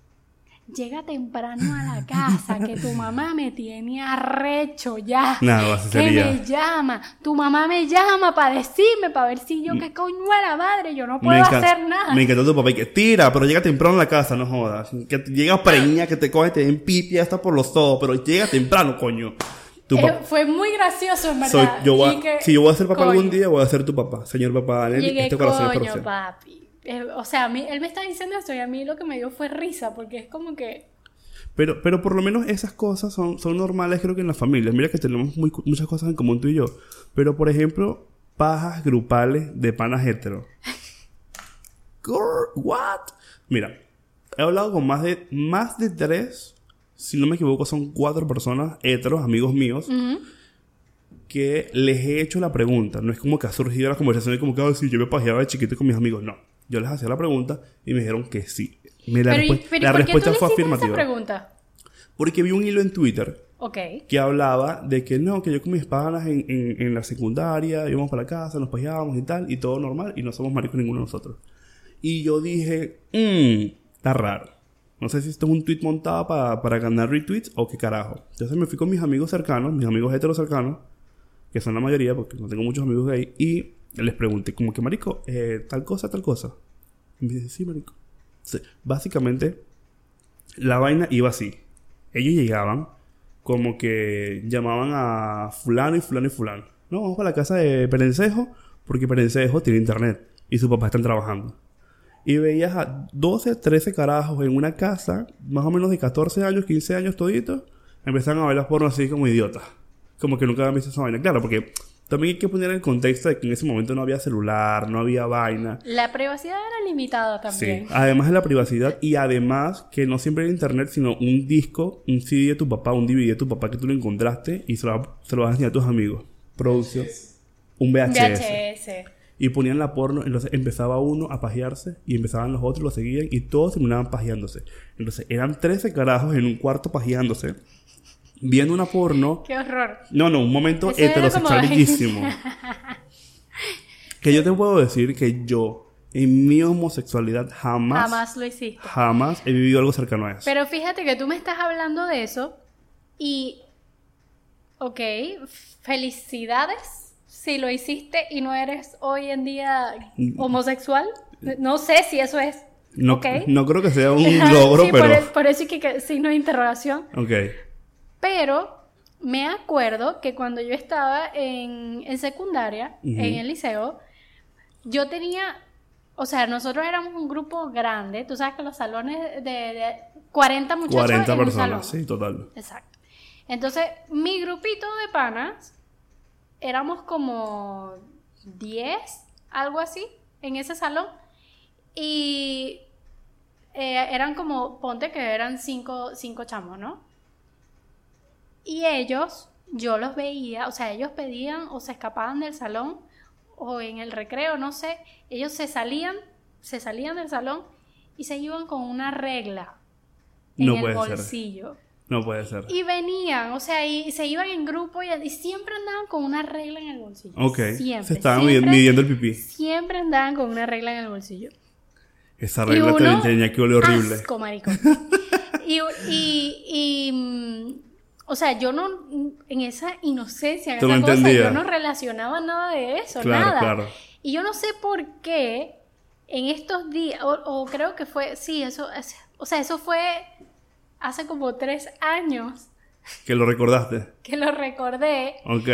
Llega temprano a la casa, que tu mamá me tiene arrecho ya. Nada, así que sería. me llama. Tu mamá me llama para decirme, para ver si yo, que coño a la madre, yo no puedo encanta- hacer nada. Me encantó tu papá y que tira, pero llega temprano a la casa, no jodas. Que llega preña, que te coge, te den pipi hasta por los ojos, pero llega temprano, coño. Eh, fue muy gracioso, en verdad. Soy, yo voy a- Y que, si yo voy a ser papá coño, algún día, voy a ser tu papá. Señor papá, Llegué, este corazón es para coño, usted. papi. Eh, o sea, a mí, él me está diciendo eso y a mí lo que me dio fue risa, porque es como que... Pero, pero por lo menos esas cosas son, son normales, creo que en las familias. Mira que tenemos muy- muchas cosas en común tú y yo. Pero, por ejemplo, pajas grupales de panas hetero. Girl, what? Mira, he hablado con más de, más de tres, si no me equivoco, son cuatro personas heteros, amigos míos, que les he hecho la pregunta. No es como que ha surgido la conversación y como que, "Ay, sí, yo me pajeaba de chiquito con mis amigos. No. Yo les hacía la pregunta y me dijeron que sí. Me- la Pero, ¿y- respu- pero ¿y la por qué tú respuesta fue hiciste esa afirmativa. pregunta? Porque vi un hilo en Twitter Ok. que hablaba de que no, que yo con mis panas en, en, en la secundaria íbamos para la casa, nos pajeábamos y tal, y todo normal, y no somos maricos ninguno de nosotros. Y yo dije, mmm, está raro. No sé si esto es un tweet montado pa- para ganar retweets o qué carajo. Entonces me fui con mis amigos cercanos, mis amigos heteros cercanos, que son la mayoría, porque no tengo muchos amigos gay, y les pregunté, como que, marico, eh, tal cosa, tal cosa. Me dice, sí, marico. Sí. Básicamente, la vaina iba así. Ellos llegaban, como que llamaban a fulano y fulano y fulano. No, vamos para la casa de Perencejo, porque Perencejo tiene internet y sus papás están trabajando. Y veías a 12, 13 carajos en una casa, más o menos de 14 años, 15 años toditos, empezaron a bailar porno así como idiotas. Como que nunca habían visto esa vaina. Claro, porque también hay que poner el contexto de que en ese momento no había celular, no había vaina. La privacidad era limitada también. Sí, además de la privacidad y además que no siempre era internet, sino un disco, un CD de tu papá, un DVD de tu papá que tú lo encontraste y se lo, se lo vas a enseñar a tus amigos. Producción. Un VHS. VHS. Y ponían la porno, entonces empezaba uno a pajearse y empezaban los otros, lo seguían y todos terminaban pajeándose. Entonces eran 13 carajos en un cuarto pajeándose, viendo una porno. Qué horror. No, no, un momento Eso heterosexual bellísimo. que yo te puedo decir que yo, en mi homosexualidad, jamás, Jamás lo hiciste. jamás he vivido algo cercano a eso. Pero fíjate que tú me estás hablando de eso y, ok, felicidades si lo hiciste y no eres hoy en día homosexual. No sé si eso es. no, ok. no creo que sea un logro, Sí, pero... por, por eso es que, que signo de interrogación. Ok. Pero me acuerdo que cuando yo estaba en, en secundaria, en el liceo, yo tenía, o sea, nosotros éramos un grupo grande, tú sabes que los salones de, de 40 muchachos 40 en un personas, salón. sí, total. Exacto. Entonces, mi grupito de panas éramos como 10, algo así, en ese salón. Y eh, eran como, ponte que eran cinco, cinco chamos, ¿no? Y ellos, yo los veía, o sea, ellos pedían o se escapaban del salón o en el recreo, no sé, ellos se salían, se salían del salón y se iban con una regla en No el ser. bolsillo. No puede ser. Y venían, o sea, y se iban en grupo y, y siempre andaban con una regla en el bolsillo. Ok. Siempre. Se estaban siempre, midiendo el pipí. Siempre andaban con una regla en el bolsillo. Esa Y regla te- uno, tenía que oler horrible. Asco, marico. y, y, y, mm, o sea, yo no, en esa inocencia, en esa no cosa, yo no relacionaba nada de eso, Claro, nada. claro. Y yo no sé por qué en estos días, o, o creo que fue, sí, eso, es- o sea, eso fue hace como tres años Que lo recordaste. que lo recordé Ok.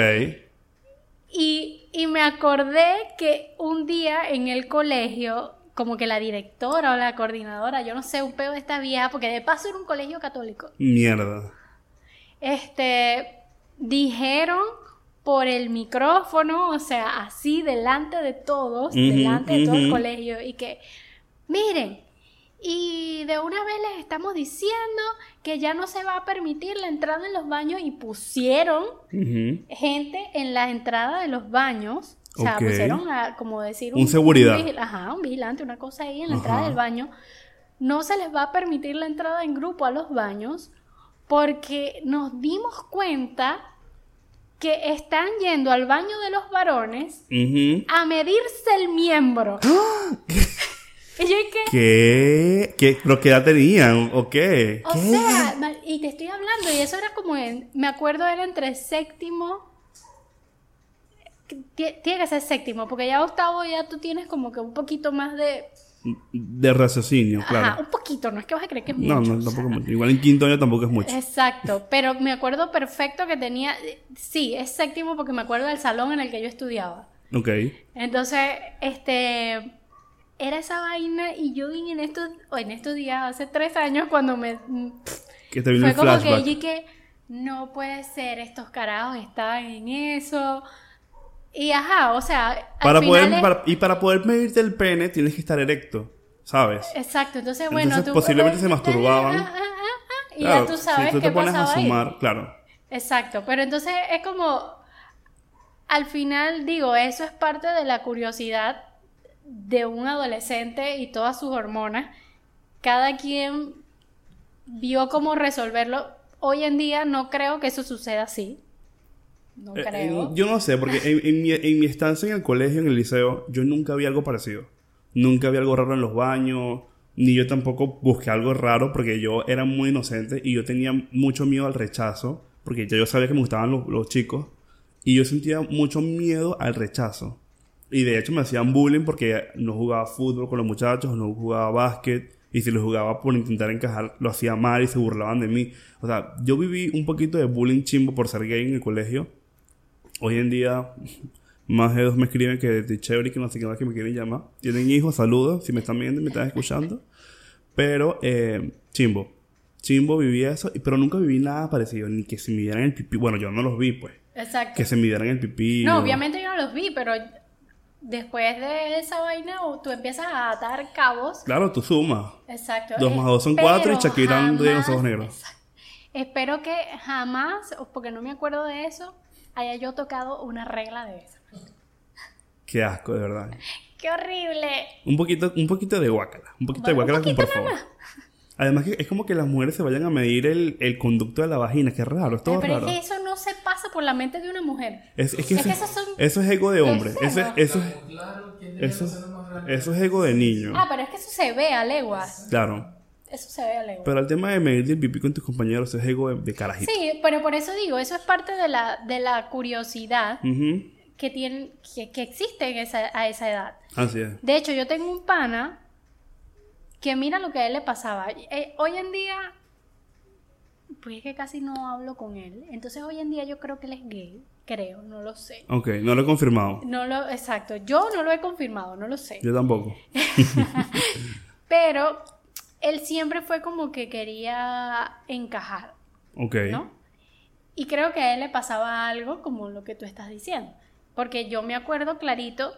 y, y me acordé que un día en el colegio, como que la directora o la coordinadora, yo no sé, un peo de esta vieja, porque de paso era un colegio católico, Mierda. Este, dijeron por el micrófono, o sea, así delante de todos, delante de todo el colegio, y que, miren, y de una vez les estamos diciendo que ya no se va a permitir la entrada en los baños y pusieron gente en la entrada de los baños. O sea, pusieron a, como decir Un seguridad. ajá, un vigilante, una cosa ahí en la Ajá. entrada del baño. No se les va a permitir la entrada en grupo a los baños porque nos dimos cuenta que están yendo al baño de los varones a medirse el miembro. y yo dije, ¿Qué? ¿Qué? ¿Pero qué edad tenían? ¿O qué? O ¿Qué? sea, y te estoy hablando, y eso era como en, me acuerdo era entre séptimo, Tie- tiene que ser séptimo, porque ya octavo ya tú tienes como que un poquito más de, De raciocinio, claro. ajá, un poquito, no es que vas a creer que es mucho. No, o no, sea, tampoco mucho. Igual en quinto año tampoco es mucho. Exacto, pero me acuerdo perfecto que tenía, sí, es séptimo porque me acuerdo del salón en el que yo estudiaba. Ok. Entonces, este, era esa vaina y yo en estos, o en estos días, hace tres años, cuando me, Que te vino Fue el como flashback. que yo que no puede ser, estos carajos estaban en eso. Y ajá, o sea, Para poder, es- para- y para poder medirte el pene tienes que estar erecto, ¿sabes? Exacto, entonces bueno, Entonces, tú posiblemente se masturbaban. Ah, ah, ah, y Claro, ya tú sabes si tú qué te pones a pasaba ahí. sumar, claro. Exacto, pero entonces es como al final digo, eso es parte de la curiosidad de un adolescente y todas sus hormonas. Cada quien vio cómo resolverlo. Hoy en día no creo que eso suceda así. No Eh, creo. yo no sé, porque en, en mi, en mi estancia en el colegio, en el liceo, yo nunca vi algo parecido. Nunca vi algo raro en los baños, ni yo tampoco busqué algo raro, porque yo era muy inocente y yo tenía mucho miedo al rechazo, porque ya yo sabía que me gustaban los, los chicos, y yo sentía mucho miedo al rechazo. Y de hecho me hacían bullying porque no jugaba fútbol con los muchachos, no jugaba básquet, y si lo jugaba por intentar encajar, lo hacía mal y se burlaban de mí. O sea, yo viví un poquito de bullying chimbo por ser gay en el colegio. Hoy en día, más de dos me escriben que de chévere y que no sé qué más que me quieren llamar. Tienen hijos, saludos, si me están viendo y me están escuchando. Pero, eh, chimbo. Chimbo vivía eso, pero nunca viví nada parecido, ni que se midieran el pipí. Bueno, yo no los vi, pues. Exacto. Que se midieran el pipí. No, o- obviamente yo no los vi, pero después de esa vaina tú empiezas a atar cabos. Claro, tú sumas. Exacto. Dos más dos son cuatro y Shakira de los ojos negros. Exacto. Espero que jamás, porque no me acuerdo de eso, haya yo tocado una regla de esa. Qué asco, de verdad. ¡Qué horrible! Un poquito, un poquito de guacala. Un poquito de Bueno, un guacala, poquito por favor. Además que es como que las mujeres se vayan a medir el, el conducto de la vagina. Qué raro, es todo pero raro. es que eso no se pasa por la mente de una mujer. Es, es que, Es eso, que esos son- eso es ego de hombre. ¿En Eso, eso, es- Claro, ¿quién diría eso, eso es ego de niño. Ah, pero es que eso se ve a leguas. Claro. Eso se ve a. Pero el tema de medir el pipí con tus compañeros es ego de, de carajito. Sí, pero por eso digo, eso es parte de la, de la curiosidad que, tienen, que, que existe en esa, a esa edad. Así es. De hecho, yo tengo un pana que mira lo que a él le pasaba. Eh, hoy en día, pues es que casi no hablo con él. Entonces hoy en día yo creo que él es gay. Creo, no lo sé. Ok, no lo he confirmado. No lo, exacto. Yo no lo he confirmado, no lo sé. Yo tampoco. Pero él siempre fue como que quería encajar, Ok. ¿no? Y creo que a él le pasaba algo como lo que tú estás diciendo. Porque yo me acuerdo clarito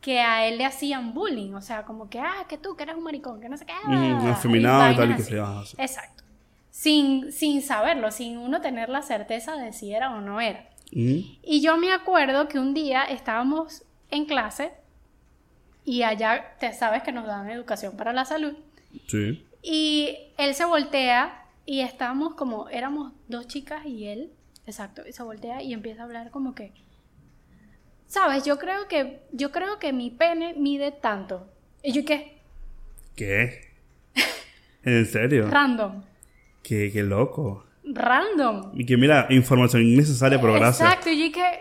que a él le hacían bullying, o sea, como que, ah, que tú, que eres un maricón, que no sé qué. Ah, afeminado y tal, y que se llama así. Exacto. Sin, sin saberlo, sin uno tener la certeza de si era o no era. Ujú. Y yo me acuerdo que un día estábamos en clase y allá, te sabes que nos dan educación para la salud. Sí. Y él se voltea y estábamos como, éramos dos chicas y él, exacto, y se voltea y empieza a hablar como que, sabes, yo creo que, yo creo que mi pene mide tanto. Y yo qué, ¿Qué? ¿En serio? random, Qué, qué loco. random. Y que mira, información innecesaria, pero gracias. Exacto, y yo qué,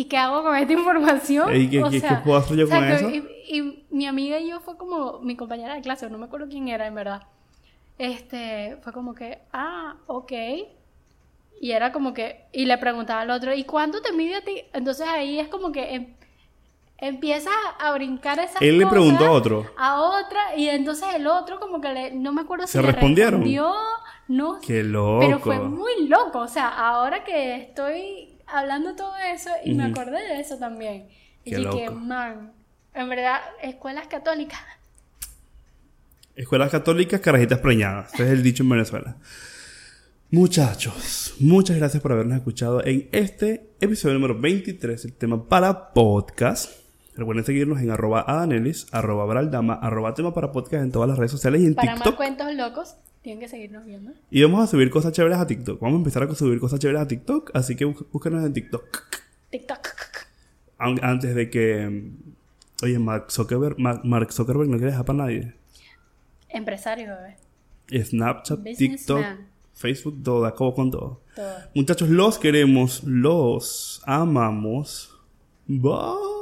¿y qué hago con esta información? ¿Y qué- O qué- qué sea, puedo hacer yo con exacto, eso? Y, y mi amiga y yo fue como mi compañera de clase, no me acuerdo quién era en verdad. Este, fue como que, ah, ok. Y era como que, y le preguntaba al otro, ¿y cuánto te mide a ti? Entonces ahí es como que em- empieza a brincar esas Él le cosas preguntó a otro. A otra, y entonces el otro como que le, no me acuerdo si ¿Se le respondieron? respondió, no Qué loco. pero fue muy loco, o sea, ahora que estoy hablando todo eso y me acordé de eso también. Y dije, man, en verdad, escuelas católicas. Escuelas católicas, carajitas preñadas. Ese es el dicho en Venezuela. Muchachos, muchas gracias por habernos escuchado en este episodio número 23, el tema para podcast. Recuerden seguirnos en arroba adanelis, arroba braldama, arroba tema para podcast en todas las redes sociales y en Para más TikTok. cuentos locos, tienen que seguirnos viendo. Y vamos a subir cosas chéveres a TikTok. Vamos a empezar a subir cosas chéveres a TikTok, así que bú- búsquenos en TikTok. TikTok. Antes de que... mm, Oye, Mark Zuckerberg, Mark Mark Zuckerberg no quiere dejar para nadie. Empresario, bebé. Snapchat, Businessman. TikTok, Facebook, todo, acabo con todo. Todo. Muchachos, los queremos, los amamos. Bye.